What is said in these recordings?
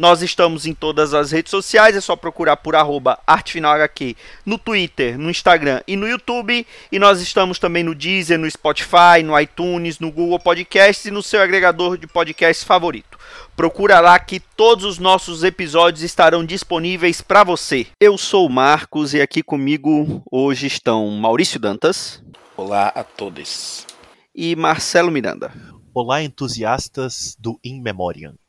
Nós estamos em todas as redes sociais, é só procurar por arroba ArtefinalHQ no Twitter, no Instagram e no YouTube. E nós estamos também no Deezer, no Spotify, no iTunes, no Google Podcasts e no seu agregador de podcasts favorito. Procura lá que todos os nossos episódios estarão disponíveis para você. Eu sou o Marcos e aqui comigo hoje estão Maurício Dantas Olá a todos. e Marcelo Miranda. Olá, entusiastas do In Memoriam.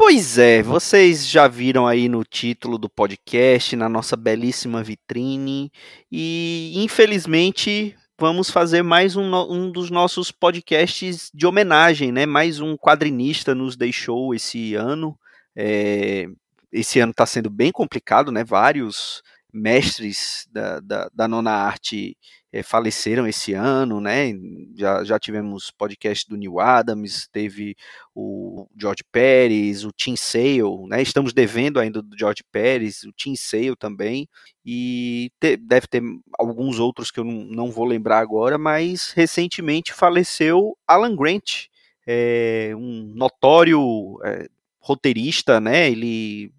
Pois é, vocês já viram aí no título do podcast, na nossa belíssima vitrine, e infelizmente vamos fazer mais um, um dos nossos podcasts de homenagem, né? Mais um quadrinista nos deixou esse ano. É, esse ano está sendo bem complicado, né? Vários mestres da, da, da nona arte eh, faleceram esse ano, né? Já, já tivemos podcast do Neil Adams, teve o George Pérez, o Tim Sale, né? Estamos devendo ainda do George Pérez, o Tim Sale também, e te- deve ter alguns outros que eu não, não vou lembrar agora, mas recentemente faleceu Alan Grant, é, um notório é, roteirista, né? Ele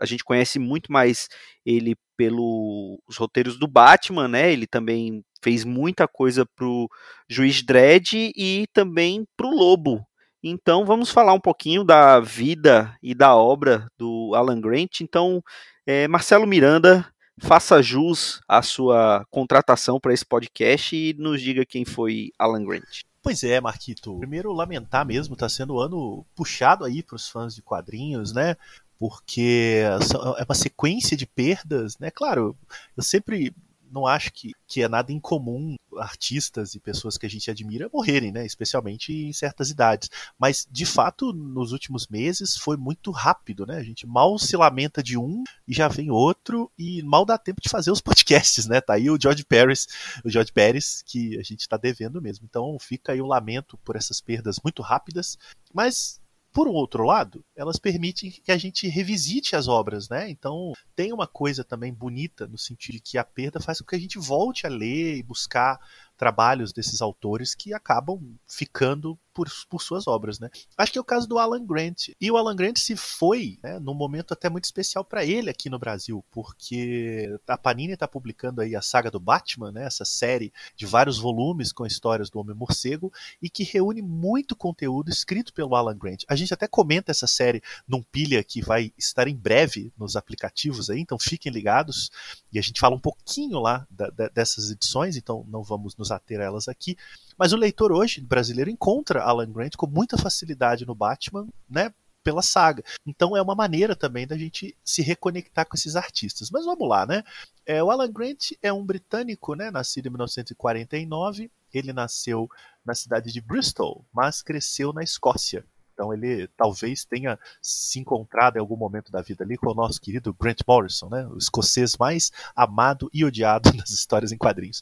a gente conhece muito mais ele pelos roteiros do Batman, né? Ele também fez muita coisa pro Juiz Dredd e também pro Lobo. Então vamos falar um pouquinho da vida e da obra do Alan Grant. Então, eh, Marcelo Miranda, faça jus à sua contratação para esse podcast e nos diga quem foi Alan Grant. Pois é, Marquito. Primeiro, lamentar mesmo, tá sendo um ano puxado aí para os fãs de quadrinhos, né? Porque é uma sequência de perdas, né? Claro, eu sempre não acho que, que é nada incomum artistas e pessoas que a gente admira morrerem, né? Especialmente em certas idades. Mas, de fato, nos últimos meses foi muito rápido, né? A gente mal se lamenta de um e já vem outro e mal dá tempo de fazer os podcasts, né? Tá aí o George Pérez, o George Pérez, que a gente está devendo mesmo. Então fica aí o lamento por essas perdas muito rápidas, mas por outro lado, elas permitem que a gente revisite as obras, né? Então tem uma coisa também bonita no sentido de que a perda faz com que a gente volte a ler e buscar trabalhos desses autores que acabam ficando por, por suas obras, né? Acho que é o caso do Alan Grant. E o Alan Grant se foi, né, num momento até muito especial para ele aqui no Brasil, porque a Panini está publicando aí a saga do Batman, né, essa série de vários volumes com histórias do Homem Morcego e que reúne muito conteúdo escrito pelo Alan Grant. A gente até comenta essa série num pilha que vai estar em breve nos aplicativos aí, então fiquem ligados e a gente fala um pouquinho lá da- da- dessas edições, então não vamos nos a elas aqui. Mas o leitor hoje brasileiro encontra Alan Grant com muita facilidade no Batman, né? Pela saga. Então é uma maneira também da gente se reconectar com esses artistas. Mas vamos lá, né? É, o Alan Grant é um britânico, né? Nascido em 1949. Ele nasceu na cidade de Bristol, mas cresceu na Escócia. Então ele talvez tenha se encontrado em algum momento da vida ali com o nosso querido Grant Morrison, né? O escocês mais amado e odiado nas histórias em quadrinhos.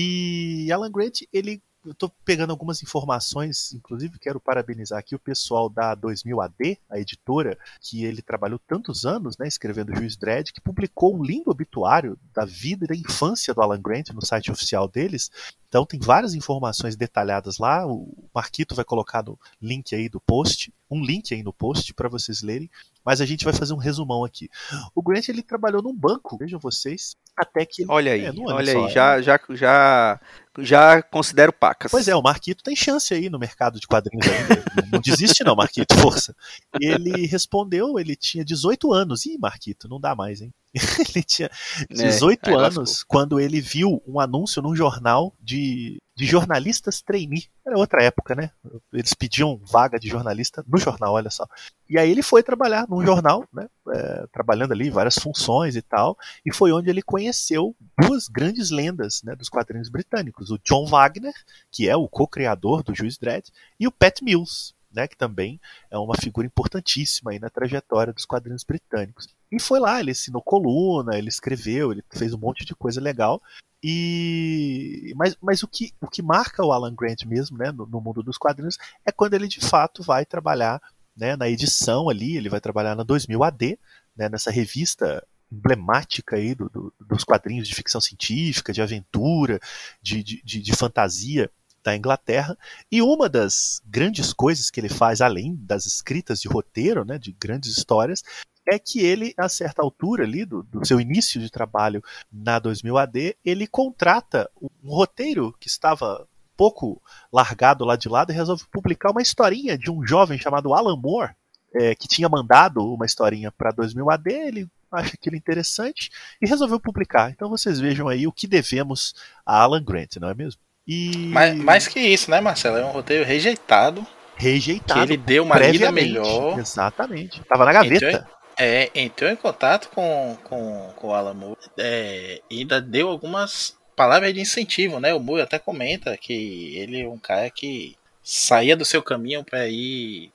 E Alan Grant, ele eu tô pegando algumas informações, inclusive quero parabenizar aqui o pessoal da 2000 AD, a editora, que ele trabalhou tantos anos, né, escrevendo Juiz Dredd, que publicou um lindo obituário da vida e da infância do Alan Grant no site oficial deles. Então tem várias informações detalhadas lá. O Marquito vai colocar no link aí do post, um link aí no post para vocês lerem. Mas a gente vai fazer um resumão aqui. O Grant ele trabalhou num banco, vejam vocês, até que ele Olha aí, é, num ano olha só, aí, já, já, já, já considero pacas. Pois é, o Marquito tem chance aí no mercado de quadrinhos ainda. Não- desiste não, Marquito, força. Ele respondeu, ele tinha 18 anos. Ih, Marquito, não dá mais, hein? Ele tinha 18 É, aí anos quando ele viu um anúncio num jornal de, de jornalistas trainee. Era outra época, né? Eles pediam vaga de jornalista no jornal, olha só. E aí ele foi trabalhar num jornal, né? É, trabalhando ali várias funções e tal, e foi onde ele conheceu duas grandes lendas né, dos quadrinhos britânicos, o John Wagner, que é o co-criador do Juiz Dredd, e o Pat Mills, né, que também é uma figura importantíssima aí na trajetória dos quadrinhos britânicos. E foi lá, ele assinou coluna, ele escreveu, ele fez um monte de coisa legal. E mas, mas o, que, o que marca o Alan Grant mesmo, né, no, no mundo dos quadrinhos, é quando ele de fato vai trabalhar né, na edição ali, ele vai trabalhar na 2000 AD, né, nessa revista emblemática aí do, do, dos quadrinhos de ficção científica, de aventura, de, de, de, de fantasia da Inglaterra. E uma das grandes coisas que ele faz, além das escritas de roteiro, né, de grandes histórias, é que ele, a certa altura ali do, do, seu início de trabalho na 2000 AD, ele contrata um roteiro que estava pouco largado lá de lado e resolve publicar uma historinha de um jovem chamado Alan Moore, é, que tinha mandado uma historinha para 2000 AD, ele acha aquilo interessante e resolveu publicar. Então vocês vejam aí o que devemos a Alan Grant, não é mesmo? E... Mais, mais que isso, né, Marcelo? É um roteiro rejeitado. Rejeitado. Que ele deu uma lida melhor. Exatamente. Tava na gaveta. Entrou, é, entrou em contato com, com, com o Alan Moore é, ainda deu algumas palavras de incentivo, né? O Moore até comenta que ele é um cara que saía do seu caminho para ir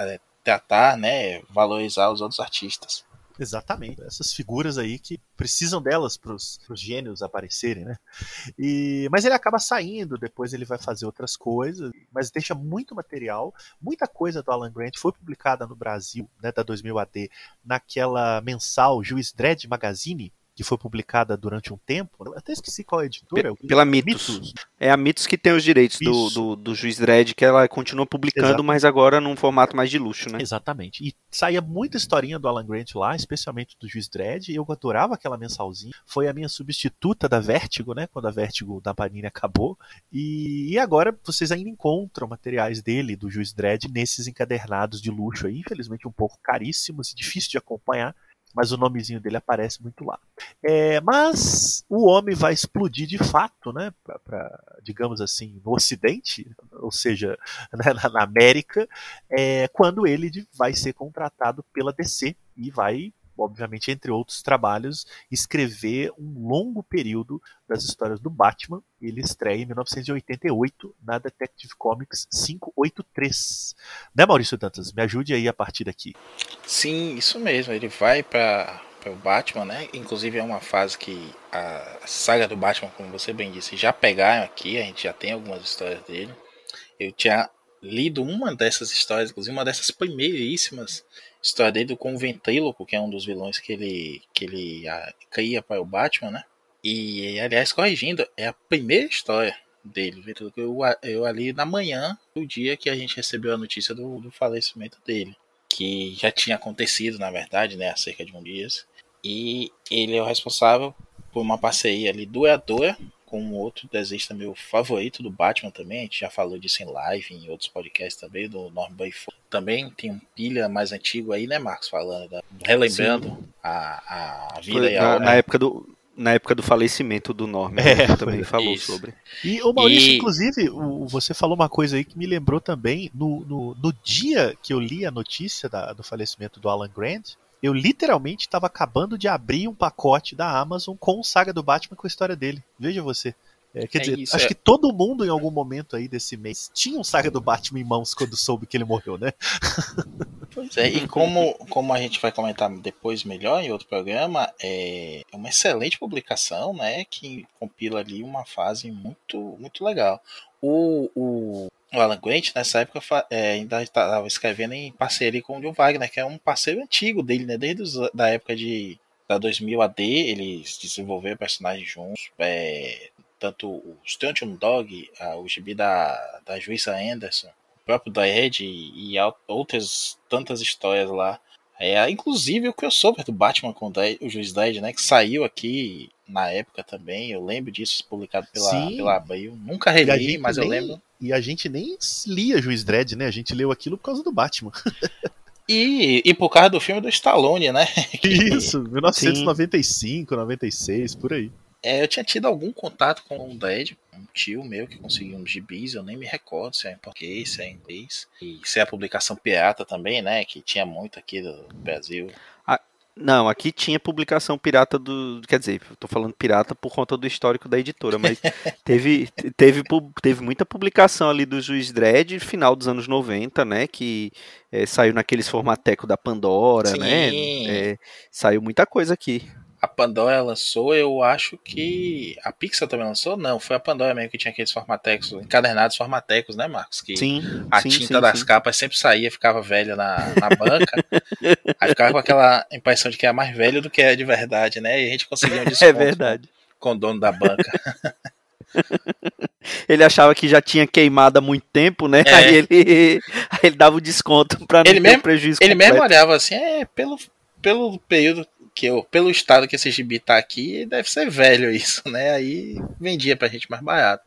é, tratar, né, valorizar os outros artistas. Exatamente. Essas figuras aí que precisam delas para os gênios aparecerem, né? E, mas ele acaba saindo, depois ele vai fazer outras coisas, mas deixa muito material. Muita coisa do Alan Grant foi publicada no Brasil, né, da 2000 AD, naquela mensal Juiz Dredd Magazine, que foi publicada durante um tempo. Eu até esqueci qual é a editora. Pela Mitos. Mitos. É a Mitos que tem os direitos do, do, do, Juiz Dredd, que ela continua publicando, Exatamente. mas agora num formato mais de luxo, né? Exatamente. E saía muita historinha do Alan Grant lá, especialmente do Juiz Dredd. Eu adorava aquela mensalzinha. Foi a minha substituta da Vertigo, né? Quando a Vertigo da Panini acabou. E, e agora vocês ainda encontram materiais dele, do Juiz Dredd, nesses encadernados de luxo aí. Infelizmente um pouco caríssimos e difícil de acompanhar mas o nomezinho dele aparece muito lá. É, mas o homem vai explodir de fato, né, pra, pra digamos assim, no Ocidente, ou seja, né, na, América, é, quando ele vai ser contratado pela DC e vai obviamente, entre outros trabalhos, escrever um longo período das histórias do Batman. Ele estreia em 1988 na Detective Comics 583. Né, Maurício Dantas? Me ajude aí a partir daqui. Sim, isso mesmo. Ele vai para o Batman, né? Inclusive é uma fase que a saga do Batman, como você bem disse, já pegaram aqui. A gente já tem algumas histórias dele. Eu tinha lido uma dessas histórias, inclusive uma dessas primeiríssimas história dele com o Ventríloco, que é um dos vilões que ele, que ele a, cria para o Batman, né? E, aliás, corrigindo, é a primeira história dele. Eu, eu ali na manhã do dia que a gente recebeu a notícia do, do falecimento dele, que já tinha acontecido, na verdade, né? Há cerca de um dia. E ele é o responsável por uma parceria ali duradoura com um outro desenhista meu favorito do Batman também, a gente já falou disso em live, em outros podcasts também, do Norm Bayford. Também tem um pilha mais antigo aí, né, Marcos? Falando, da, relembrando a, a vida Foi, e a na, na época do na época do falecimento do Norm, é, também falou isso. sobre. E o Maurício, e... inclusive, o, você falou uma coisa aí que me lembrou também, no, no, no dia que eu li a notícia da, do falecimento do Alan Grant, eu literalmente estava acabando de abrir um pacote da Amazon com o Saga do Batman com a história dele. Veja você. É, quer é dizer, isso, acho é. que todo mundo em algum momento aí desse mês tinha um Saga do Batman em mãos quando soube que ele morreu, né? Pois é, e como, como a gente vai comentar depois melhor em outro programa, é uma excelente publicação, né? Que compila ali uma fase muito, muito legal. O, o, o Alan Grant, nessa época, é, ainda estava escrevendo em parceria com o John Wagner, que é um parceiro antigo dele, né? Desde os, da época de da 2000 AD, eles desenvolveram personagens juntos. É, tanto o Stuntion Dog, a, o gibi da, da Juíza Anderson, o próprio Daed e, e outras tantas histórias lá. É, inclusive o crossover do Batman com o Juiz Dredd, né? Que saiu aqui na época também. Eu lembro disso, publicado pela, Sim. pela Abril. Nunca reli, mas eu lembro. E a gente nem lia Juiz Dredd, né? A gente leu aquilo por causa do Batman. E, e por causa do filme do Stallone, né? Isso, 1995, Sim. 96, por aí. É, eu tinha tido algum contato com o Dredd, um tio meu que conseguiu uns gibis, eu nem me recordo se é em português, se é em inglês. E se é a publicação pirata também, né? Que tinha muito aqui do Brasil. Não, aqui tinha publicação pirata do. Quer dizer, tô falando pirata por conta do histórico da editora, mas teve, teve, teve muita publicação ali do Juiz Dredd, final dos anos 90, né? Que é, saiu naqueles formatecos da Pandora, né? Sim. né? É, saiu muita coisa aqui a Pandora lançou, eu acho que. A Pixar também lançou? Não, foi a Pandora mesmo que tinha aqueles formatecos, encadernados formatecos, né, Marcos? Que sim. A sim, tinta sim, das sim. capas sempre saía, ficava velha na, na banca. aí ficava com aquela impressão de que é mais velho do que é de verdade, né? E a gente conseguia um desconto É verdade. Com, o dono da banca. ele achava que já tinha queimado há muito tempo, né? É. Aí, ele, aí ele dava o desconto para não Ele ter mesmo- um prejuízo Ele completo. mesmo olhava assim, é, pelo, pelo período que eu, pelo estado que esse gibi tá aqui, deve ser velho isso, né? Aí vendia pra gente mais barato.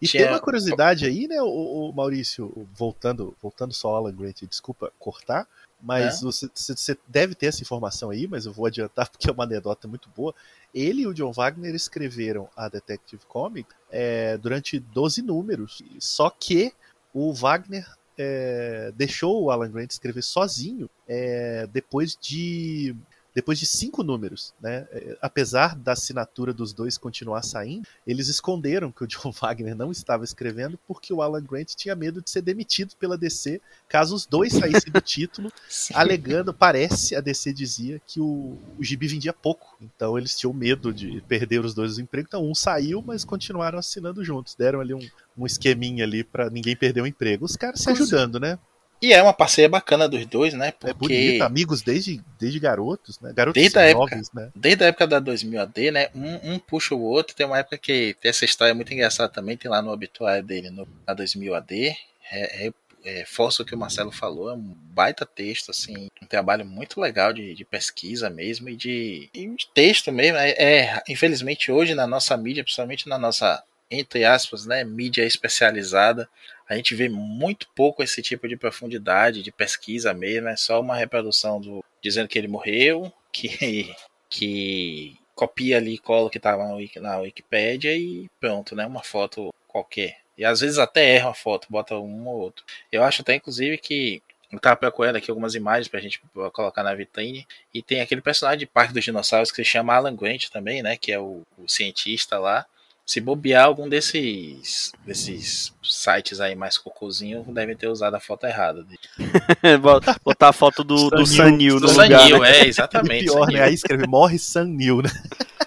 E Tinha- tem uma curiosidade aí, né, o, o Maurício, voltando, voltando só ao Alan Grant, desculpa cortar, mas É. você, você- você deve ter essa informação aí, mas eu vou adiantar porque é uma anedota muito boa. Ele e o John Wagner escreveram a Detective Comic é, durante 12 números, só que o Wagner é, deixou o Alan Grant escrever sozinho é, depois de depois de cinco números, né? É, Apesar da assinatura dos dois continuar saindo, eles esconderam que o John Wagner não estava escrevendo porque o Alan Grant tinha medo de ser demitido pela DC caso os dois saíssem do título, alegando, parece, a DC dizia que o, o gibi vendia pouco. Então eles tinham medo de perder os dois os empregos. Então um saiu, mas continuaram assinando juntos. Deram ali um, um esqueminha ali pra ninguém perder o emprego. Os caras se ajudando, né? E é uma parceria bacana dos dois, né? É Porque bonito, amigos desde, desde garotos, né? Garotos Desde a época. né? desde a época da 2000 AD, né? Um, um puxa o outro. Tem uma época que tem essa história muito engraçada também. Tem lá no obituário dele, no, na 2000 AD. É, é, é, força o que o Marcelo falou. É um baita texto, assim. Um trabalho muito legal de, de pesquisa mesmo e de, e de texto mesmo. É, é, infelizmente, hoje na nossa mídia, principalmente na nossa, entre aspas, né? Mídia especializada. A gente vê muito pouco esse tipo de profundidade, de pesquisa mesmo. É só uma reprodução do dizendo que ele morreu, que que copia ali e cola o que estava na, Wiki- na Wikipédia e pronto, né? Uma foto qualquer. E às vezes até erra a foto, bota um ou outro. Eu acho até, inclusive, que. Eu tava procurando aqui algumas imagens pra gente colocar na vitrine. E tem aquele personagem de Parque dos Dinossauros que se chama Alan Grant também, né? Que é o, o cientista lá. Se bobear algum desses, desses sites aí mais cocôzinho, devem ter usado a foto errada. Botar a foto do, do Sanil. Sanil no Do lugar. Sanil, né? é, E exatamente. pior, Sanil. né? Aí escreve morre Sam Neill, né?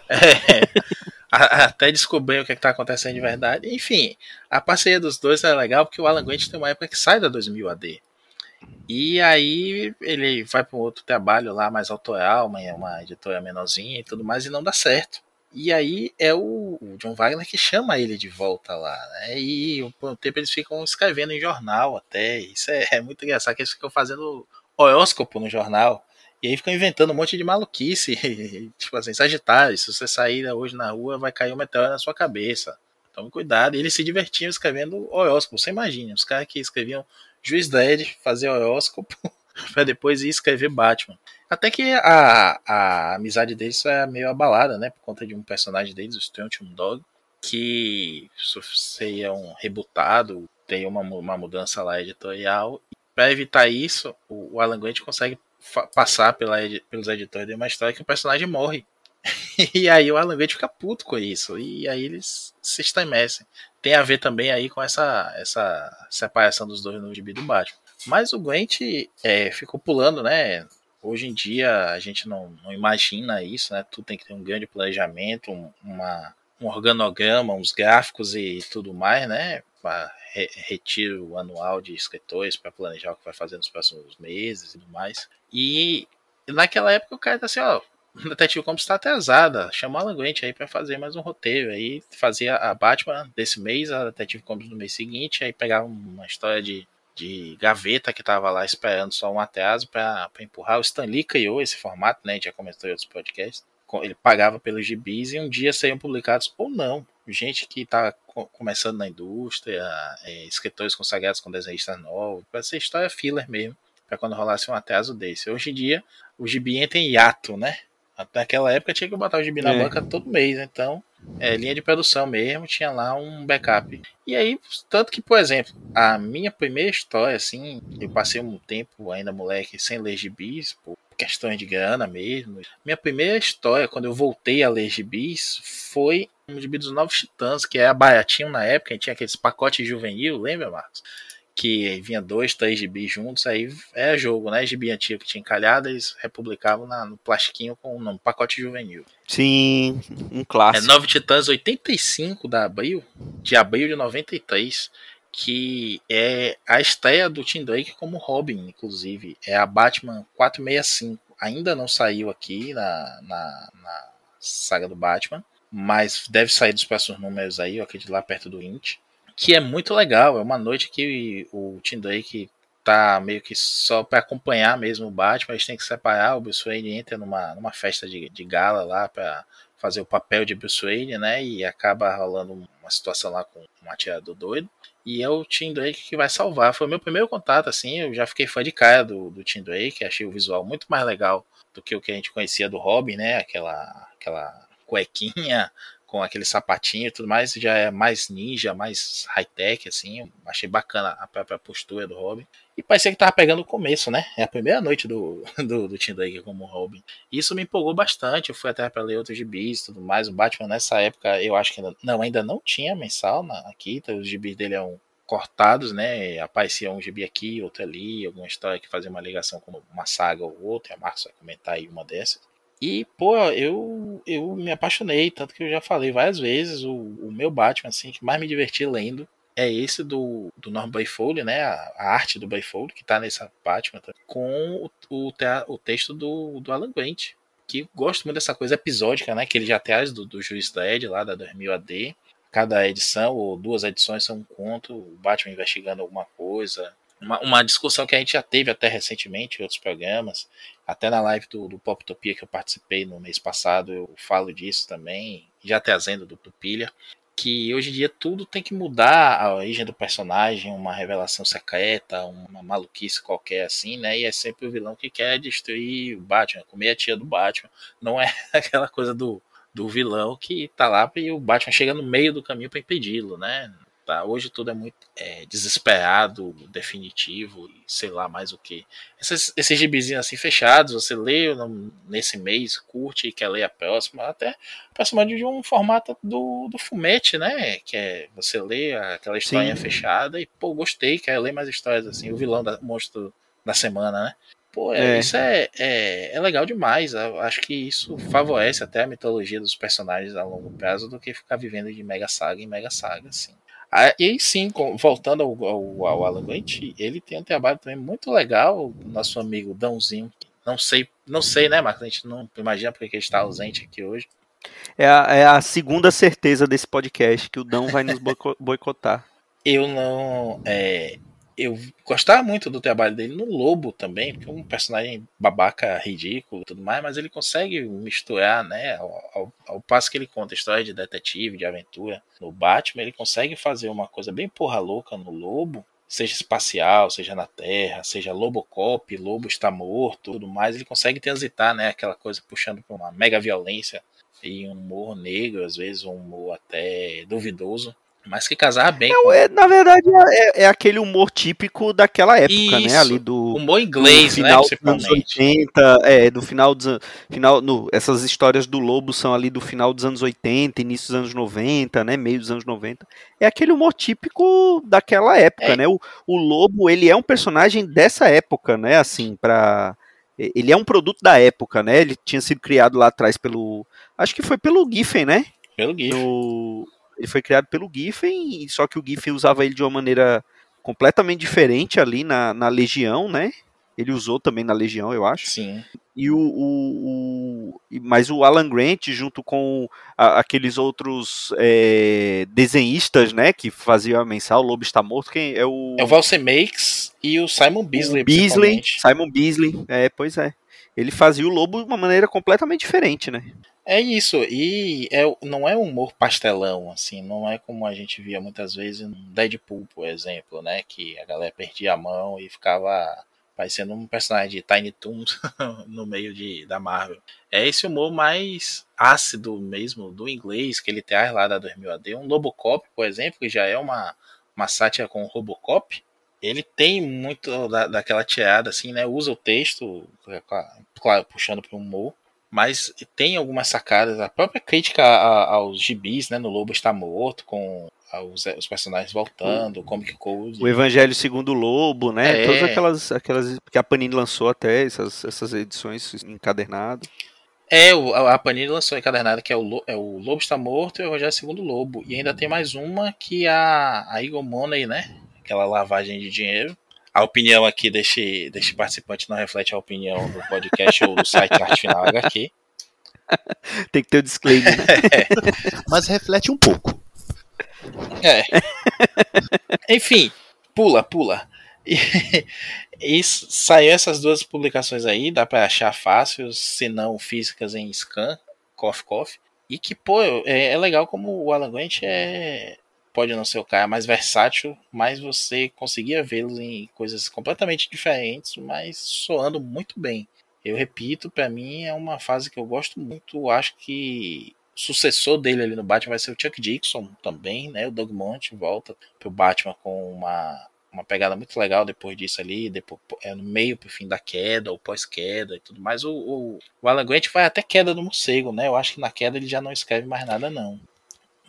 É, até descobrir o que está acontecendo de verdade. Enfim, a parceria dos dois é legal porque o Alan Grant tem uma época que sai da 2000 AD. E aí ele vai para um outro trabalho lá mais autoral, uma, uma editora menorzinha e tudo mais, e não dá certo. E aí é o, o John Wagner que chama ele de volta lá, né? E por um tempo eles ficam escrevendo em jornal até. Isso é, é muito engraçado que eles ficam fazendo horóscopo no jornal. E aí ficam inventando um monte de maluquice. tipo assim, Sagitário, se você sair hoje na rua, vai cair um meteoro na sua cabeça. Tome cuidado. E eles se divertiam escrevendo horóscopo. Você imagina, os caras que escreviam Juiz Dredd, fazer horóscopo, pra depois ir escrever Batman. Até que a, a amizade deles é meio abalada, né? Por conta de um personagem deles, o Strontium Dog, que seria um rebutado, tem uma, uma mudança lá editorial. Para evitar isso, o, o Alan Grant consegue passar pela, pelos editores de uma história que o personagem morre. e aí o Alan Grant fica puto com isso. E aí eles se estremecem. Tem a ver também aí com essa, essa separação dos dois no gibi do Batman. Mas o Grant é, ficou pulando, né? Hoje em dia a gente não, não, imagina isso, né? Tudo tem que ter um grande planejamento, um, uma, um organograma, uns gráficos e tudo mais, né? Pra re, retiro anual de escritores para planejar o que vai fazer nos próximos meses e tudo mais. E naquela época o cara tá assim, ó, o Detetive Comics está atrasada, chama Alan Grant aí para fazer mais um roteiro. Aí fazia a Batman desse mês, a Detetive Comics no mês seguinte, aí pegava uma história de de gaveta que tava lá esperando só um atraso para empurrar. O Stan Lee criou esse formato, né? A gente já comentou em outros podcasts. Ele pagava pelos gibis e um dia seriam publicados ou não. Gente que tá começando na indústria, é, escritores consagrados com desenhistas novos, para ser história filler mesmo, para quando rolasse um atraso desse. Hoje em dia, o gibi entra em hiato, né? Naquela época tinha que botar o gibi na é. banca todo mês, então é, linha de produção mesmo, tinha lá um backup. E aí, tanto que, por exemplo, a minha primeira história, assim, eu passei um tempo ainda moleque sem ler gibis, por, questões de grana mesmo. Minha primeira história, quando eu voltei a ler gibis, foi um gibi dos Novos Titãs, que é a baratinho na época, tinha aqueles pacotes juvenil, lembra, Marcos? Que vinha dois, três gibis juntos, aí era jogo, né? Gibi antigo que tinha encalhado, eles republicavam na, no plastiquinho com o nome, pacote juvenil. Sim, um É clássico. Nove Titãs 85 da Abril, de abril de 93, que é a estreia do Tim Drake como Robin, inclusive. É a Batman 465. Ainda não saiu aqui na, na, na saga do Batman, mas deve sair dos próximos números aí, eu acredito lá perto do 20. Que é muito legal, é uma noite que o Tim Drake tá meio que só para acompanhar mesmo o Batman, eles têm que separar, o Bruce Wayne entra numa, numa festa de, de gala lá para fazer o papel de Bruce Wayne, né? E acaba rolando uma situação lá com um atirador doido. E é o Tim Drake que vai salvar. Foi o meu primeiro contato, assim. Eu já fiquei fã de cara do, do Tim Drake. Achei o visual muito mais legal do que o que a gente conhecia do Robin, né? Aquela, aquela cuequinha com aquele sapatinho e tudo mais. Já é mais ninja, mais high-tech, assim. Achei bacana a própria postura do Robin. E parecia que tava pegando o começo, né? É a primeira noite do, do, do Tim Drake como Robin. Isso me empolgou bastante. Eu fui até para ler outros gibis e tudo mais. O Batman nessa época, eu acho que ainda não, ainda não tinha mensal na, aqui. Então os gibis dele eram cortados, né? Aparecia um gibi aqui, outro ali, alguma história que fazia uma ligação com uma saga ou outra. A Marcos vai comentar aí uma dessas. E, pô, eu, eu me apaixonei, tanto que eu já falei várias vezes, o, o meu Batman, assim, que mais me diverti lendo é esse do, do Norman Bayfold, né? A, a, arte do Bayfold, que tá nessa Batman, com o, o, o texto do, do Alan Grant, que gosto muito dessa coisa episódica, né? Que ele já traz do, do Juiz da Ed, lá da 2000 AD. Cada edição, ou duas edições, são um conto, o Batman investigando alguma coisa. Uma, uma discussão que a gente já teve até recentemente em outros programas, até na live do, do Poptopia que eu participei no mês passado, eu falo disso também, já trazendo do, do que hoje em dia tudo tem que mudar a origem do personagem, uma revelação secreta, uma maluquice qualquer assim, né? E é sempre o vilão que quer destruir o Batman, comer a tia do Batman. Não é aquela coisa do, do vilão que tá lá e o Batman chega no meio do caminho para impedi-lo, né? Tá? Hoje tudo é muito é, desesperado, definitivo e sei lá mais o que. Esses, esses gibizinhos assim fechados, você lê nesse mês, curte e quer ler a próxima, até próxima de um formato do, do Fumete, né? Que é você lê aquela historinha Sim. fechada e, pô, gostei, quero ler mais histórias assim, o vilão da monstro da semana, né? Pô, é, é. isso é, é, é, legal demais. Eu acho que isso favorece até a mitologia dos personagens a longo prazo do que ficar vivendo de mega saga em mega saga, assim. Ah, e aí sim, voltando ao, ao, ao Alan Grant, ele tem um trabalho também muito legal, nosso amigo Dãozinho. Não sei, não sei, né, Marcos? A gente não imagina porque ele está ausente aqui hoje. É a, é a segunda certeza desse podcast que o Dão vai nos boicotar. Eu não. É, eu gostava muito do trabalho dele no Lobo também, porque é um personagem babaca, ridículo e tudo mais, mas ele consegue misturar, né, ao, ao, ao, passo que ele conta história de detetive, de aventura no Batman, ele consegue fazer uma coisa bem porra louca no Lobo, seja espacial, seja na Terra, seja Lobocop, Lobo está morto, tudo mais, ele consegue transitar, né, aquela coisa puxando para uma mega violência e um humor negro, às vezes um humor até duvidoso mas que casar bem. É, com... é, na verdade, é, é, aquele humor típico daquela época, Isso, né? Ali do humor inglês, do final né, dos anos 80, é, do final dos final, no, essas histórias do Lobo são ali do final dos anos 80, início dos anos 90, né? Meio dos anos 90. É aquele humor típico daquela época, É. né? O, o Lobo, ele é um personagem dessa época, né? Assim, para ele é um produto da época, né? Ele tinha sido criado lá atrás pelo, acho que foi pelo Giffen, né? Pelo GIF. No- ele foi criado pelo Giffen, e só que o Giffen usava ele de uma maneira completamente diferente ali na, na Legião, né? Ele usou também na Legião, eu acho. Sim. E o, o, o- mas o Alan Grant, junto com a- aqueles outros é, desenhistas, né, que faziam a mensal, o Lobo está morto, quem é o É o Valse Makes e o Simon Beasley, o Beasley. Simon Beasley, é, pois é. Ele fazia o Lobo de uma maneira completamente diferente, né? É isso, e é, não é um humor pastelão, assim, não é como a gente via muitas vezes no Deadpool, por exemplo, né? Que a galera perdia a mão e ficava parecendo um personagem de Tiny Toons no meio de, da Marvel. É esse humor mais ácido mesmo do inglês que ele traz lá da 2000 AD. Um Lobocop, por exemplo, que já é uma, uma sátira com o Robocop, ele tem muito da, daquela tirada, assim, né? Usa o texto, claro, puxando para o humor, mas tem algumas sacadas. A própria crítica aos gibis, né? No Lobo está morto, com os, os personagens voltando, o Comic Code. O Evangelho segundo o Lobo, né? É. Todas aquelas, aquelas que a Panini lançou até, essas, essas edições encadernadas. É, a Panini lançou encadernada que é o, é o Lobo está morto e o Evangelho segundo o Lobo. E ainda tem mais uma que a, a Eagle Money, né? Aquela lavagem de dinheiro. A opinião aqui deste, deste participante não reflete a opinião do podcast ou do site Arte Final HQ. Tem que ter o um disclaimer. É. Mas reflete um pouco. É. Enfim, pula, pula. E, e saiu essas duas publicações aí, dá para achar fácil, se não físicas em scan, coffee coffee. E que, pô, é, é legal como o Alan Grant é. Pode não ser o cara mais versátil, mas você conseguia vê-los em coisas completamente diferentes, mas soando muito bem. Eu repito, para mim é uma fase que eu gosto muito. Acho que sucessor dele ali no Batman vai ser o Chuck Dixon também, né? O Doug Monte volta pro Batman com uma, uma pegada muito legal depois disso ali, depois, é, no meio pro fim da queda, ou pós-queda e tudo mais. O, o, o Alan Grant vai até queda do morcego, né? Eu acho que na queda ele já não escreve mais nada, não.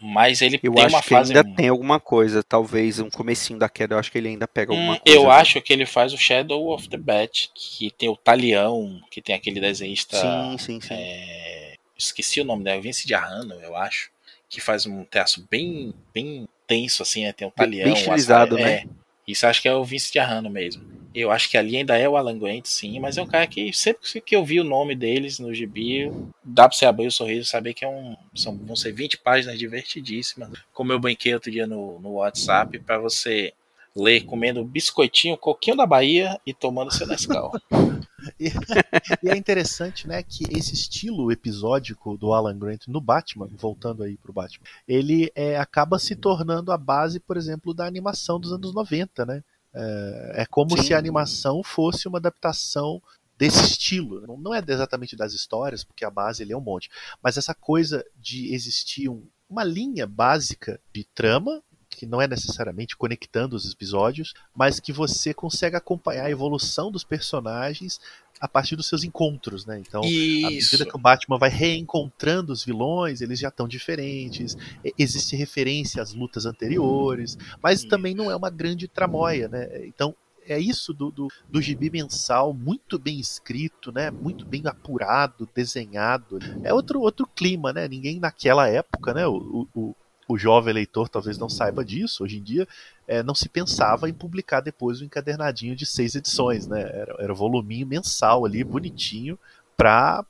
Mas ele eu tem acho uma que fase. ainda tem alguma coisa, talvez um comecinho da queda, eu acho que ele ainda pega alguma Hum, coisa. eu acho que ele faz o Shadow of the Bat, que tem o Talião, que tem aquele desenhista. Sim, sim, sim. é, esqueci o nome dela, Vince de Arrano, eu acho. Que faz um traço bem, bem tenso, assim, né? Tem Bem- talião. bem estilizado, açaí- né? é. Isso acho que é o Vince de Arrano mesmo. Eu acho que ali ainda é o Alan Grant, sim, mas é um cara que sempre que eu vi o nome deles no gibi, dá pra você abrir o sorriso e saber que é um, são, vão ser 20 páginas divertidíssimas. Como eu banquei outro dia no, no WhatsApp, pra você ler comendo biscoitinho, coquinho da Bahia e tomando seu Nescau. E, e é interessante, né, que esse estilo episódico do Alan Grant no Batman, voltando aí pro Batman, ele é, acaba se tornando a base, por exemplo, da animação dos anos 90, né? É, é como Sim. se a animação fosse uma adaptação desse estilo. Não- Não é exatamente das histórias, porque a base ele é um monte, mas essa coisa de existir um- uma linha básica de trama que não é necessariamente conectando os episódios, mas que você consegue acompanhar a evolução dos personagens a partir dos seus encontros, né? Então, à Isso. medida que o Batman vai reencontrando os vilões, eles já estão diferentes. Existe referência às lutas anteriores, mas também não é uma grande tramóia, né? Então é isso do, do, do gibi mensal, muito bem escrito, né? Muito bem apurado, desenhado. É outro, outro clima, né? Ninguém naquela época, né? O, o, o jovem leitor talvez não saiba disso. Hoje em dia é, não se pensava em publicar depois um encadernadinho de seis edições, né? Era, era um voluminho mensal ali, bonitinho, para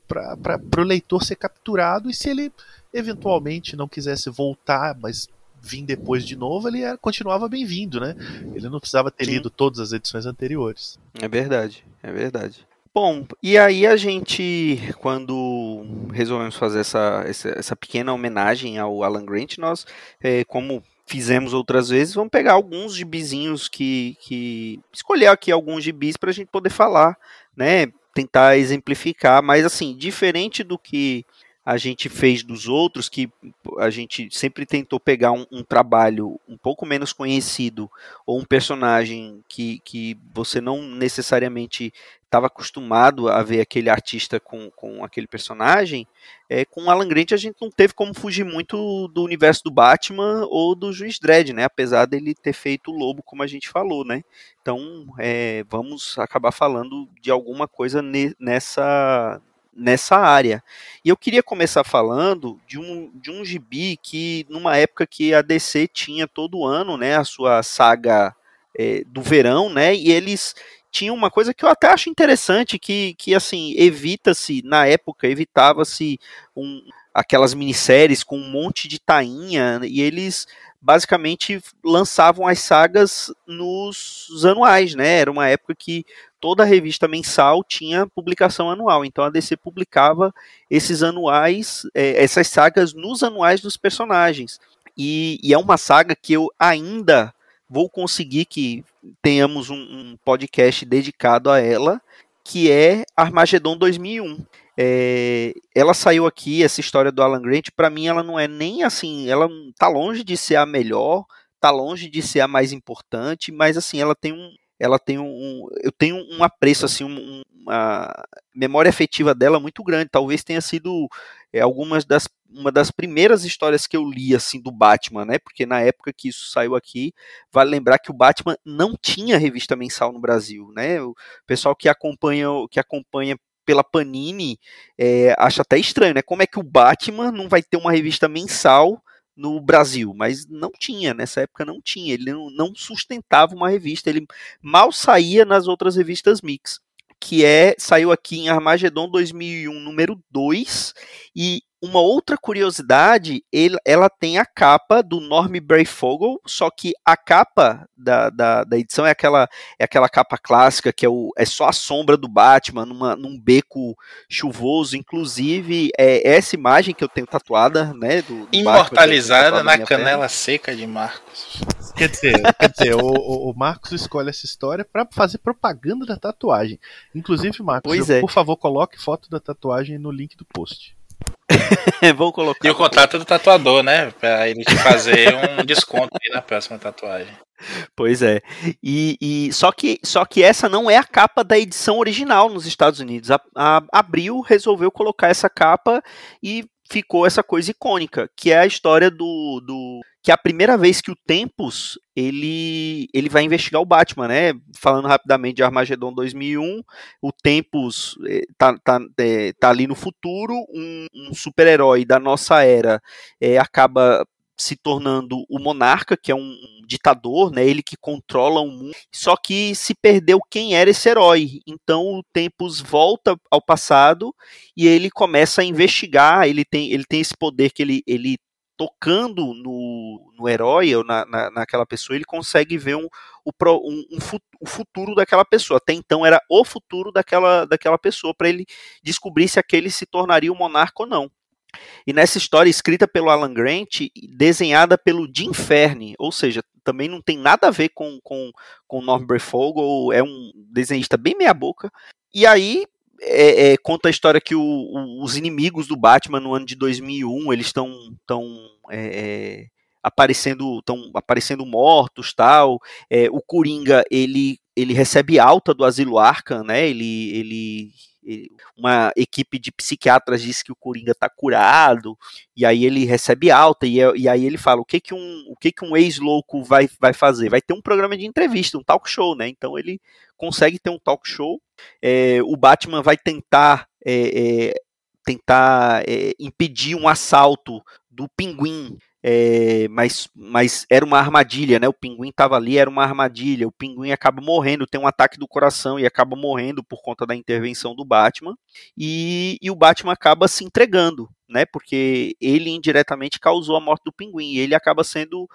o leitor ser capturado e se ele eventualmente não quisesse voltar, mas vir depois de novo, ele era- continuava bem-vindo, né? Ele não precisava ter Sim. lido todas as edições anteriores. É verdade, é verdade. Bom, e aí a gente, quando resolvemos fazer essa, essa, essa pequena homenagem ao Alan Grant, nós, eh, como fizemos outras vezes, vamos pegar alguns gibizinhos que, que escolher aqui alguns gibis para a gente poder falar, né? Tentar exemplificar, mas assim, diferente do que a gente fez dos outros, que a gente sempre tentou pegar um, um trabalho um pouco menos conhecido ou um personagem que, que você não necessariamente estava acostumado a ver aquele artista com, com aquele personagem, é, com Alan Grant a gente não teve como fugir muito do universo do Batman ou do Juiz Dredd, né? Apesar dele ter feito o Lobo, como a gente falou, né? Então, é, vamos acabar falando de alguma coisa ne- nessa nessa área. E eu queria começar falando de um, de um gibi que, numa época que a DC tinha todo ano, né, a sua saga é, do verão, né, e eles tinham uma coisa que eu até acho interessante, que, que assim, evita-se, na época, evitava-se um, aquelas minisséries com um monte de tainha, e eles basicamente lançavam as sagas nos anuais, né, era uma época que toda revista mensal tinha publicação anual, então a DC publicava esses anuais, é, essas sagas nos anuais dos personagens. E, e, é uma saga que eu ainda vou conseguir que tenhamos um, um podcast dedicado a ela, que é Armagedon 2001. É, ela saiu aqui, essa história do Alan Grant, para mim ela não é nem assim, ela tá longe de ser a melhor, tá longe de ser a mais importante, mas assim, ela tem um, ela tem um, eu tenho um apreço assim, um, uma memória afetiva dela muito grande. Talvez tenha sido é, algumas das uma das primeiras histórias que eu li assim do Batman, né? Porque na época que isso saiu aqui, vale lembrar que o Batman não tinha revista mensal no Brasil, né? O pessoal que acompanha que acompanha pela Panini é, acha até estranho, né? Como é que o Batman não vai ter uma revista mensal no Brasil, mas não tinha, nessa época não tinha, ele não, não sustentava uma revista, ele mal saía nas outras revistas mix que é saiu aqui em Armagedon 2001 número 2 e uma outra curiosidade, ele, ela tem a capa do Norm Breyfogle, só que a capa da, da, da, edição é aquela, é aquela capa clássica, que é, o, é só a sombra do Batman numa, num beco chuvoso, inclusive é essa imagem que eu tenho tatuada, né? Do, do Imortalizada na canela perna. seca de Marcos. Quer dizer, quer dizer o, o, Marcos escolhe essa história para fazer propaganda da tatuagem. Inclusive, Marcos, eu, é. por favor, coloque foto da tatuagem no link do post. Vou colocar. E o contrato do tatuador, né? Pra ele te fazer um desconto aí na próxima tatuagem. Pois é. E, e, só, que, só que essa não é a capa da edição original nos Estados Unidos. A, a Abril resolveu colocar essa capa e ficou essa coisa icônica, que é a história do, do que é a primeira vez que o Tempus ele, ele vai investigar o Batman, né? Falando rapidamente de Armageddon 2001, o Tempus eh, tá, tá, é, tá ali no futuro, um, um super-herói da nossa era é, acaba se tornando o monarca, que é um ditador, né? Ele que controla o mundo. Só que se perdeu quem era esse herói. Então o Tempus volta ao passado e ele começa a investigar. Ele tem, ele tem esse poder que ele, ele tocando no, no herói ou na, na, naquela pessoa, ele consegue ver um, o, um, um, o futuro daquela pessoa. Até então era o futuro daquela, daquela pessoa, para ele descobrir se aquele se tornaria o monarca ou não. E nessa história escrita pelo Alan Grant, desenhada pelo Jim Ferne, ou seja, também não tem nada a ver com, com, com Norm Breyfogle, é um desenhista bem meia boca. E aí é, é, conta a história que o, o, os inimigos do Batman no ano de 2001 eles estão tão, é, é, aparecendo estão aparecendo mortos tal é, o Coringa ele ele recebe alta do asilo Arkham né ele ele uma equipe de psiquiatras diz que o Coringa está curado, e aí ele recebe alta, e, e, aí ele fala, o que que um, o que que um ex-louco vai, vai fazer? Vai ter um programa de entrevista, um talk show, né? Então ele consegue ter um talk show, é, o Batman vai tentar é, é, tentar impedir um assalto do Pinguim mas, mas era uma armadilha, né? O pinguim estava ali, era uma armadilha. O pinguim acaba morrendo, tem um ataque do coração e acaba morrendo por conta da intervenção do Batman. E, e o Batman acaba se entregando, né? Porque ele indiretamente causou a morte do pinguim e ele acaba sendo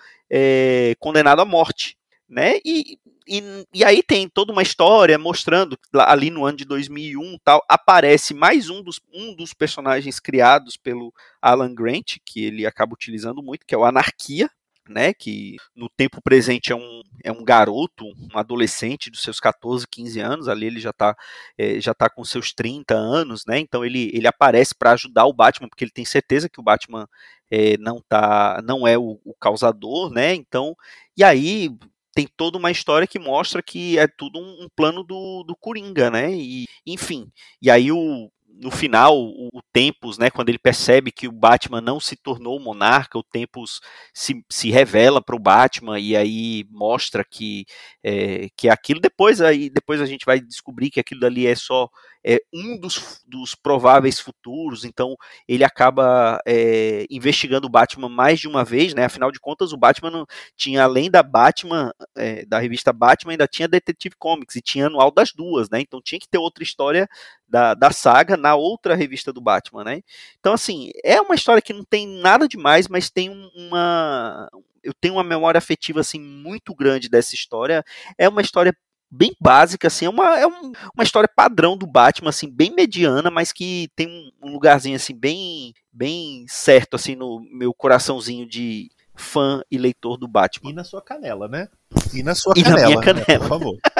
condenado à morte, né? E, e, e, aí tem toda uma história mostrando ali no ano de 2001 tal aparece mais um dos, um dos personagens criados pelo Alan Grant que ele acaba utilizando muito que é o Anarquia né que no tempo presente é um, é um garoto um adolescente dos seus 14 15 anos ali ele já está é, já tá com seus 30 anos né então ele, ele aparece para ajudar o Batman porque ele tem certeza que o Batman é, não tá não é o, o causador né então e aí tem toda uma história que mostra que é tudo um, um plano do, do Coringa, né? E, enfim, e aí o, no final, o, o Tempus, né, quando ele percebe que o Batman não se tornou o monarca, o Tempus se, se revela para o Batman e aí mostra que é, que é aquilo. Depois aí depois a gente vai descobrir que aquilo ali é só é, um dos, dos prováveis futuros, então ele acaba é, investigando o Batman mais de uma vez, né? Afinal de contas, o Batman tinha, além da Batman, é, da revista Batman, ainda tinha Detective Comics e tinha anual das duas, né? Então tinha que ter outra história da, da saga na outra revista do Batman, né? Então, assim, é uma história que não tem nada demais, mas tem uma. Eu tenho uma memória afetiva assim muito grande dessa história. É uma história bem básica, assim, é uma, é um, uma história padrão do Batman, assim, bem mediana, mas que tem um, lugarzinho, assim, bem, bem certo, assim, no meu coraçãozinho de fã e leitor do Batman. E na sua canela, né? E na sua e canela, na minha canela. Né, por favor.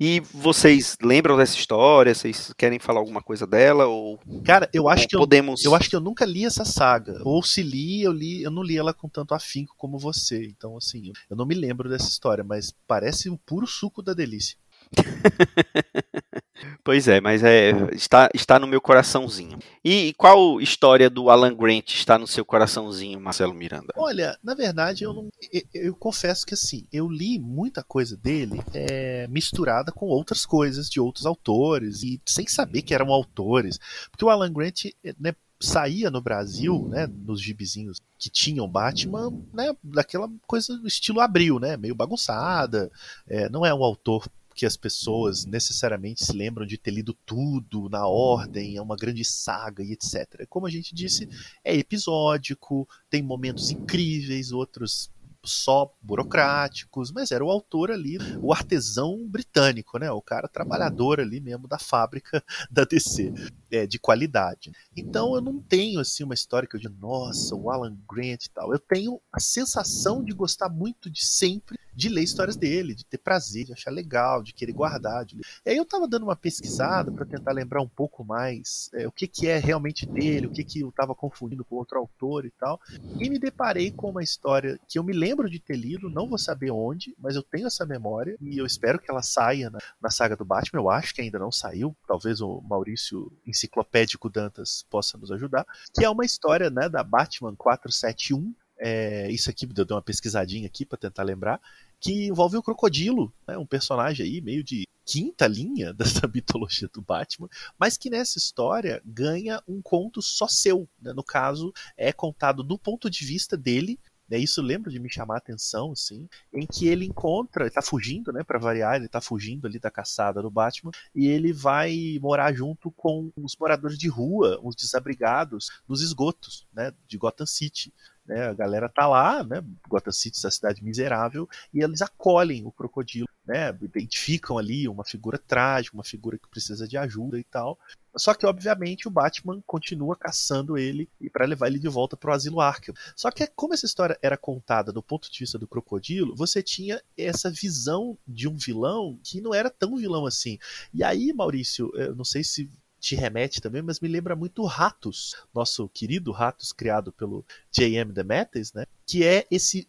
E vocês lembram dessa história? Vocês querem falar alguma coisa dela ou Cara, eu acho ou que eu, podemos eu acho que eu nunca li essa saga. Ou se li, eu li, eu não li ela com tanto afinco como você. Então, assim, eu não me lembro dessa história, mas parece o puro suco da delícia. Pois é, mas é, está, está no meu coraçãozinho. E qual história do Alan Grant está no seu coraçãozinho, Marcelo Miranda? Olha, na verdade, eu não. Eu, eu confesso que assim, eu li muita coisa dele é, misturada com outras coisas de outros autores, e sem saber que eram autores. Porque o Alan Grant, né, saía no Brasil, né, nos gibizinhos que tinham Batman, né, daquela coisa do estilo abril, né, meio bagunçada. É, não é um autor que as pessoas necessariamente se lembram de ter lido tudo na ordem, é uma grande saga e etc. Como a gente disse, é episódico, tem momentos incríveis, outros só burocráticos, mas era o autor ali, o artesão britânico, né? O cara trabalhador ali mesmo da fábrica da DC, é, de qualidade. Então eu não tenho assim uma história que eu digo, nossa, o Alan Grant e tal. Eu tenho a sensação de gostar muito de sempre de ler histórias dele, de ter prazer, de achar legal, de querer guardar. De ler. E aí eu tava dando uma pesquisada para tentar lembrar um pouco mais é, o que, que é realmente dele, o que, que eu tava confundindo com outro autor e tal. E me deparei com uma história que eu me lembro de ter lido, não vou saber onde, mas eu tenho essa memória e eu espero que ela saia na, na saga do Batman. Eu acho que ainda não saiu, talvez o Maurício Enciclopédico Dantas possa nos ajudar, que é uma história né, da Batman 471. É, isso aqui, eu dei uma pesquisadinha aqui para tentar lembrar que envolve o Crocodilo, né, um personagem aí meio de quinta linha dessa mitologia do Batman, mas que nessa história ganha um conto só seu. Né? No caso, é contado do ponto de vista dele. Né? Isso lembra de me chamar a atenção, assim, em que ele encontra, ele tá fugindo, né, para variar, ele tá fugindo ali da caçada do Batman, e ele vai morar junto com os moradores de rua, os desabrigados, nos esgotos, né, de Gotham City. Né, a galera tá lá, né, Gotham City, essa cidade miserável, e eles acolhem o crocodilo, né, identificam ali uma figura trágica, uma figura que precisa de ajuda e tal. Só que, obviamente, o Batman continua caçando ele e para levar ele de volta para o asilo Arkham. Só que, como essa história era contada do ponto de vista do crocodilo, você tinha essa visão de um vilão que não era tão vilão assim. E aí, Maurício, eu não sei se te remete também, mas me lembra muito Ratos, nosso querido Ratos criado pelo J.M. DeMatteis, né? Que é esse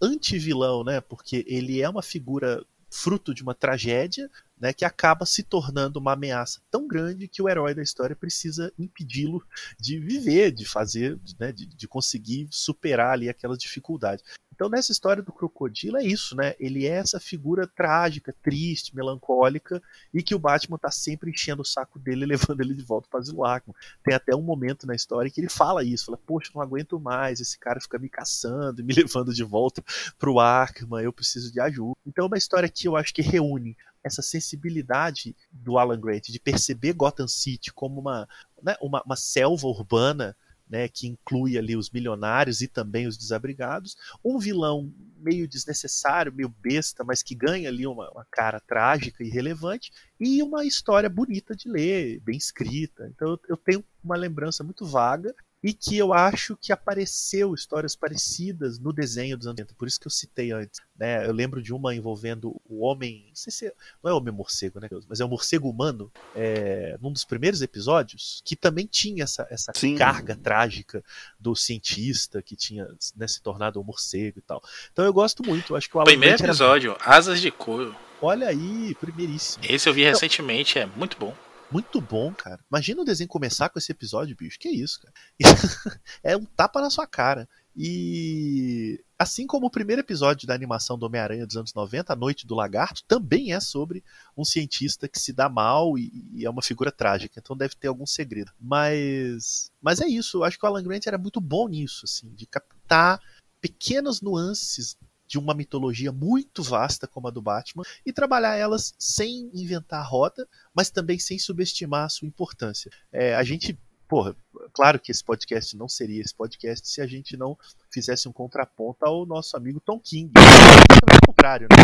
anti-vilão, né? Porque ele é uma figura fruto de uma tragédia, né, que acaba se tornando uma ameaça tão grande que o herói da história precisa impedi-lo de viver, de fazer, né, de, de, conseguir superar ali aquelas dificuldades. Então, nessa história do crocodilo é isso, né? Ele é essa figura trágica, triste, melancólica, e que o Batman tá sempre enchendo o saco dele levando ele de volta para Arkham. Tem até um momento na história que ele fala isso, fala, poxa, não aguento mais, esse cara fica me caçando e me levando de volta pro Arkham, eu preciso de ajuda. Então é uma história que eu acho que reúne essa sensibilidade do Alan Grant de perceber Gotham City como uma, né, uma, uma selva urbana né, que inclui ali os milionários e também os desabrigados, um vilão meio desnecessário, meio besta, mas que ganha ali uma, uma, cara trágica e relevante, e uma história bonita de ler, bem escrita. Então eu, eu tenho uma lembrança muito vaga e que eu acho que apareceu histórias parecidas no desenho dos anos 80, por isso que eu citei antes. Né? Eu lembro de uma envolvendo o homem, não sei se é, não é o homem morcego, né, mas é o morcego humano, é, num dos primeiros episódios, que também tinha essa, essa carga trágica do cientista que tinha né, se tornado um morcego e tal. Então eu gosto muito, acho que o Alan Primeiro episódio, era... Asas de Couro. Olha aí, primeiríssimo. Esse eu vi então, recentemente, é muito bom. Muito bom, cara. Imagina o desenho começar com esse episódio, bicho. Que isso, cara? é um tapa na sua cara. E assim como o primeiro episódio da animação do Homem-Aranha dos anos 90, A Noite do Lagarto, também é sobre um cientista que se dá mal e, e, é uma figura trágica. Então deve ter algum segredo. Mas, mas é isso. Eu acho que o Alan Grant era muito bom nisso, assim, de captar pequenas nuances de uma mitologia muito vasta como a do Batman e trabalhar elas sem inventar a roda, mas também sem subestimar a sua importância. É, a gente, porra, claro que esse podcast não seria esse podcast se a gente não fizesse um contraponto ao nosso amigo Tom King. É o contrário, né?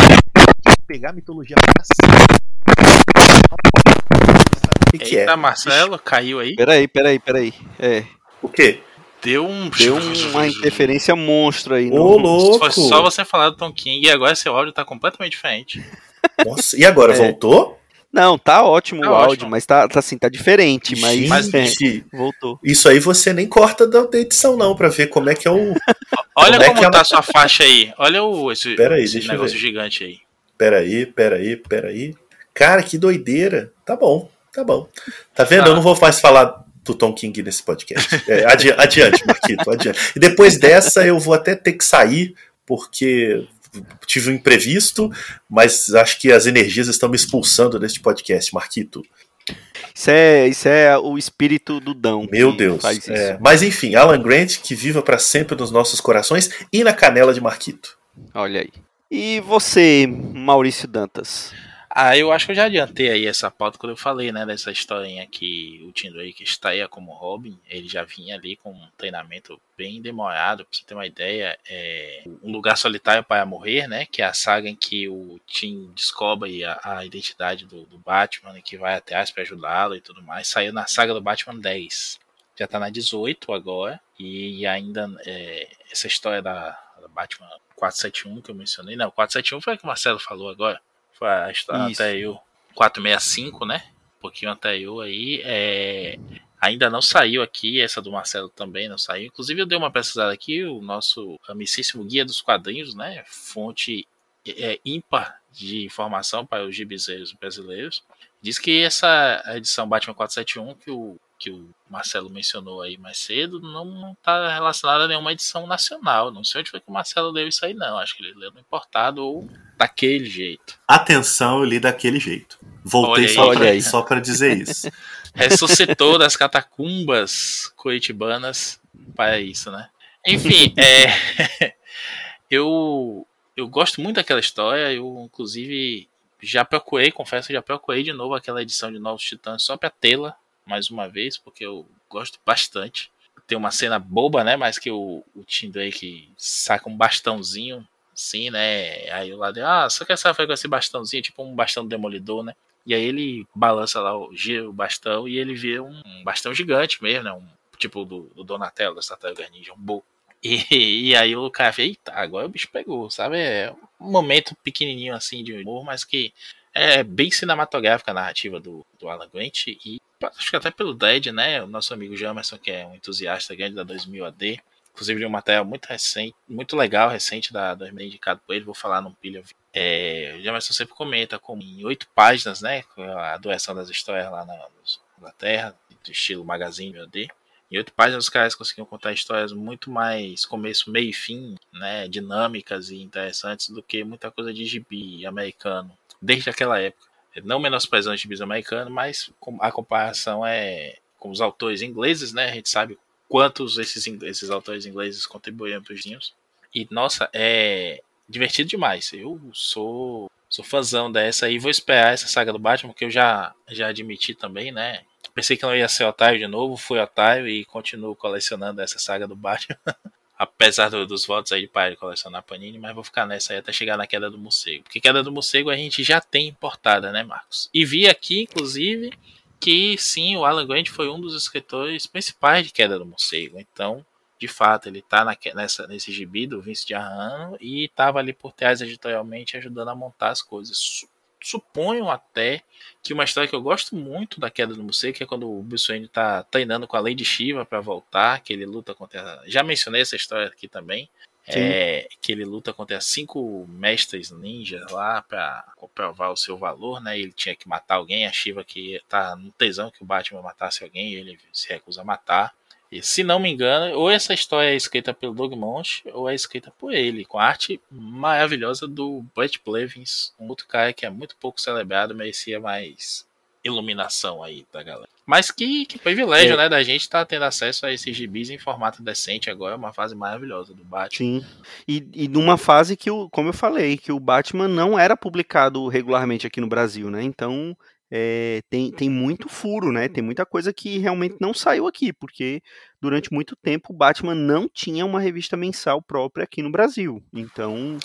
Pegar a mitologia para cima. O que, que é? Marcelo, caiu aí? Peraí, peraí, peraí. É. O quê? Deu um. Deu uma interferência monstro aí. Ô, louco! Foi só você falar do Tom King e agora seu áudio tá completamente diferente. Nossa, e agora, É. voltou? Não, tá ótimo Tá o áudio, ótimo. mas tá, tá assim, tá diferente, mas, Gente, é, voltou. isso aí você nem corta da, da edição, não, pra ver como é que é o. Olha Como é como que tá ela- a sua faixa aí. Olha o, esse, Pera aí, esse deixa eu negócio ver. gigante aí. Peraí, peraí, peraí. Cara, que doideira. Tá bom, tá bom. Tá vendo? Tá. Eu não vou mais falar do Tom King nesse podcast. É, adi- adiante, Marquito, adiante. E depois dessa eu vou até ter que sair, porque tive um imprevisto, mas acho que as energias estão me expulsando deste podcast, Marquito. Isso é, isso é o espírito do Dão. Meu Deus. É, mas enfim, Alan Grant, que viva para sempre nos nossos corações e na canela de Marquito. Olha aí. E você, Maurício Dantas? Ah, eu acho que eu já adiantei aí essa pauta quando eu falei, né, dessa historinha que o Tim Drake estaria como Robin, ele já vinha ali com um treinamento bem demorado, pra você ter uma ideia, é Um Lugar Solitário para Morrer, né, que é a saga em que o Tim descobre a, a identidade do, do Batman e que vai atrás para ajudá-lo e tudo mais, saiu na saga do Batman 10, já tá na 18 agora, e ainda é, essa história da, da Batman 471 que eu mencionei, não, 471 foi a que o Marcelo falou agora, a história Isso. anterior, 465, né? Um pouquinho anterior aí. É... Ainda não saiu aqui, essa do Marcelo também não saiu. Inclusive, eu dei uma pesquisada aqui, o nosso amicíssimo Guia dos Quadrinhos, né? Fonte é, ímpar de informação para os gibizeiros brasileiros. Diz que essa edição Batman 471 que o, que o Marcelo mencionou aí mais cedo não está relacionada a nenhuma edição nacional. Não sei onde foi que o Marcelo leu isso aí, não. Acho que ele leu no importado ou daquele jeito. Atenção, eu li daquele jeito. Voltei Olha aí. só, pra dizer isso. ressuscitou das catacumbas curitibanas para isso, né? Enfim, é, eu eu gosto muito daquela história. Eu inclusive já procurei, confesso, que já procurei de novo aquela edição de Novos Titãs só para tê-la mais uma vez, porque eu gosto bastante. Tem uma cena boba, né? Mas que o, o Tim Drake saca um bastãozinho, assim, né? Aí o lado, ah, só que essa foi com esse bastãozinho, tipo um bastão do demolidor, né? E aí ele balança lá, gira o bastão e ele vê um, um bastão gigante mesmo, né? Um, tipo do, do Donatello, da Tartaruga Ninja, um bo. E, e aí o cara vê, eita, agora o bicho pegou, sabe? É um momento pequenininho assim de humor, mas que é bem cinematográfica a narrativa do, do Alan Grant e acho que até pelo Dead, né? O nosso amigo Jamerson, que é um entusiasta grande da 2000 AD, inclusive de um material muito recente, muito legal, recente da 2000 indicado por ele, vou falar num pilha. É, o Jamerson sempre comenta como em oito páginas, né? A doação das histórias lá na Inglaterra, do estilo Magazine AD. Em oito páginas os caras conseguiam contar histórias muito mais começo, meio e fim, né? Dinâmicas e interessantes do que muita coisa de gibi americano, desde aquela época. Não menosprezando os gibis americanos, mas a comparação é com os autores ingleses, né? A gente sabe quantos esses, esses autores ingleses contribuíram para os vinhos. E, nossa, é divertido demais. Eu sou sou fãzão dessa e vou esperar essa saga do Batman, que eu já, já admiti também, né? Pensei que não ia ser otário de novo, fui otário e continuo colecionando essa saga do Batman. Apesar do- dos votos aí de pai colecionar Panini, mas vou ficar nessa aí até chegar na queda do morcego. Porque queda do morcego a gente já tem importada, né, Marcos? E vi aqui, inclusive, que sim, o Alan Grant foi um dos escritores principais de Queda do Morcego. Então, de fato, ele tá na, nessa, nesse gibi do Vince de Arrano e estava ali por trás editorialmente ajudando a montar as coisas. Su- Suponho até que uma história que eu gosto muito da Queda do Morcego, que é quando o Wayne tá treinando com a Lady Shiva para voltar, que ele luta contra. Já mencionei essa história aqui também. É, que ele luta contra cinco mestres ninjas lá para comprovar o seu valor, né? Ele tinha que matar alguém, a Shiva que tá no tesão que o Batman matasse alguém, e ele se recusa a matar. E se não me engano, ou essa história é escrita pelo Doug Monte, ou é escrita por ele, com a arte maravilhosa do Brett Blevins, um outro cara que é muito pouco celebrado, merecia mais iluminação aí da galera. Mas que, que privilégio, É. né, da gente estar tá tendo acesso a esses gibis em formato decente agora, é uma fase maravilhosa do Batman. Sim. E, e numa fase que, o, como eu falei, que o Batman não era publicado regularmente aqui no Brasil, né? Então é, tem, tem muito furo, né? Tem muita coisa que realmente não saiu aqui, porque durante muito tempo o Batman não tinha uma revista mensal própria aqui no Brasil. Então.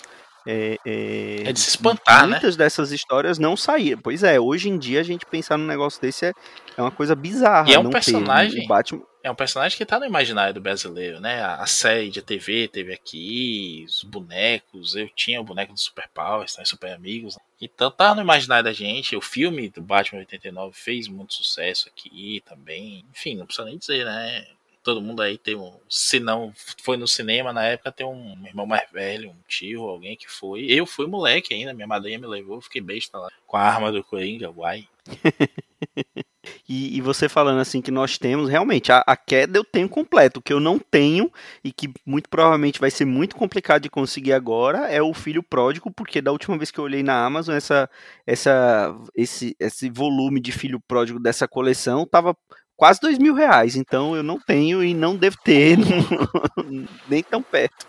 É, é, É de se espantar, né? muitas dessas histórias não saíram. Pois é, hoje em dia a gente pensar num negócio desse é, é uma coisa bizarra. E é um não ter. personagem- O Batman, É um personagem que tá no imaginário do brasileiro, né? A, a série de TV teve aqui, os bonecos, eu tinha o boneco do Super Powers, tá? Super Amigos. Então tá no imaginário da gente. O filme do Batman 89 fez muito sucesso aqui também. Enfim, não precisa nem dizer, né? todo mundo aí tem um. Se não foi no cinema na época, tem um irmão mais velho, um tio, alguém que foi. Eu fui moleque ainda, minha madrinha me levou, fiquei besta lá com a arma do Coringa, uai. e, e, você falando assim que nós temos, realmente, a, a, queda eu tenho completo. O que eu não tenho e que muito provavelmente vai ser muito complicado de conseguir agora é o Filho Pródigo, porque da última vez que eu olhei na Amazon, essa, essa, esse, esse volume de Filho Pródigo dessa coleção tava quase dois mil reais, então eu não tenho e não devo ter nem tão perto.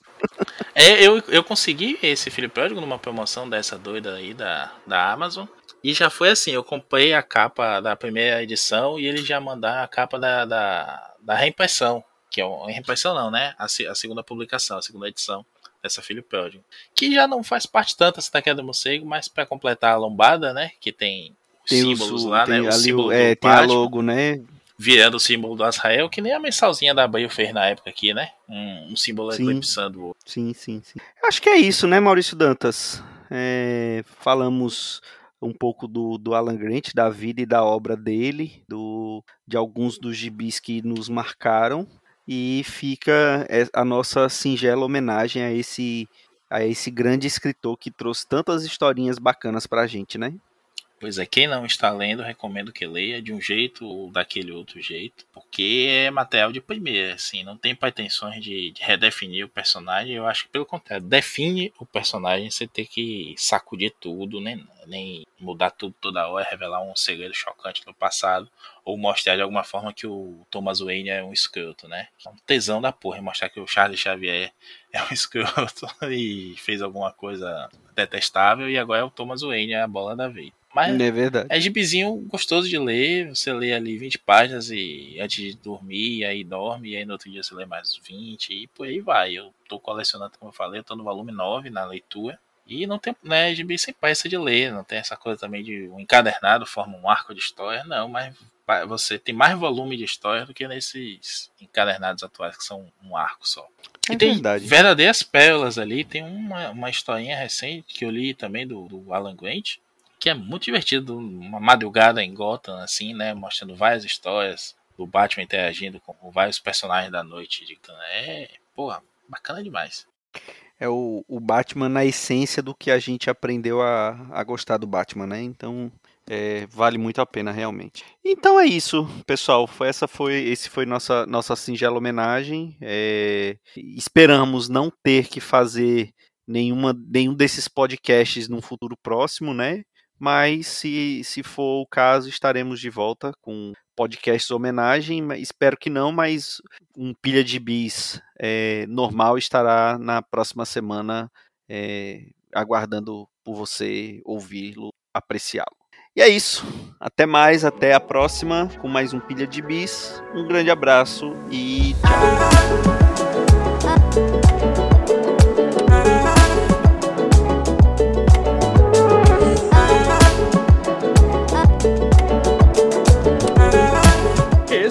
É, eu, eu consegui esse Filho Pródigo numa promoção dessa doida aí da, da Amazon. E já foi assim, eu comprei a capa da primeira edição e ele já mandar a capa da, da, da reimpressão. Que é uma reimpressão não, né? A, a segunda publicação, a segunda edição dessa Filho Pródigo. Que já não faz parte tanto essa daqui do morcego, mas para completar a lombada, né? Que tem, tem símbolos lá, né? O símbolo é, tem a logo, né? virando o símbolo do Azrael, que nem a mensalzinha da Abril fez na época aqui, né? Um, um símbolo sim. eclipsando o outro. Sim, sim, sim. Acho que é isso, né, Maurício Dantas? É, falamos um pouco do, do Alan Grant, da vida e da obra dele, do, de alguns dos gibis que nos marcaram, e fica é, a nossa singela homenagem a esse, a esse grande escritor que trouxe tantas historinhas bacanas pra gente, né? Pois é, quem não está lendo, recomendo que leia de um jeito ou daquele outro jeito, porque é material de primeira, assim, não tem pretensões de, de redefinir o personagem, eu acho que pelo contrário, define o personagem, você tem que sacudir tudo, nem, nem mudar tudo toda hora, revelar um segredo chocante do passado, ou mostrar de alguma forma que o Thomas Wayne é um escroto, né? É um tesão da porra, mostrar que o Charles Xavier é um escroto e fez alguma coisa detestável, e agora é o Thomas Wayne, é a bola da vez. Mas é verdade. É gibizinho gostoso de ler. Você lê ali 20 páginas e antes de dormir, aí dorme, e aí no outro dia você lê mais 20 e por aí vai. Eu tô colecionando, como eu falei, eu tô no volume 9 na leitura. E não tem, né, gibi sem pressa de ler, não tem essa coisa também de um encadernado forma um arco de história, não, mas você tem mais volume de história do que nesses encadernados atuais que são um arco só. É e tem verdade. verdadeiras pérolas ali, tem uma, uma historinha recente que eu li também do, do Alan Grant, que é muito divertido, uma madrugada em Gotham, assim, né, mostrando várias histórias do Batman interagindo com vários personagens da noite. É, porra, bacana demais. É o, o Batman na essência do que a gente aprendeu a, a gostar do Batman, né? Então, é, vale muito a pena realmente. Então é isso, pessoal. Foi, essa foi esse foi nossa nossa singela homenagem. É, esperamos não ter que fazer nenhuma nenhum desses podcasts num futuro próximo, né? Mas se, se for o caso, estaremos de volta com podcasts homenagem. Espero que não, mas um pilha de bis é, normal estará na próxima semana, é, aguardando por você ouvi-lo, apreciá-lo. E é isso. Até mais, até a próxima com mais um pilha de bis. Um grande abraço e tchau.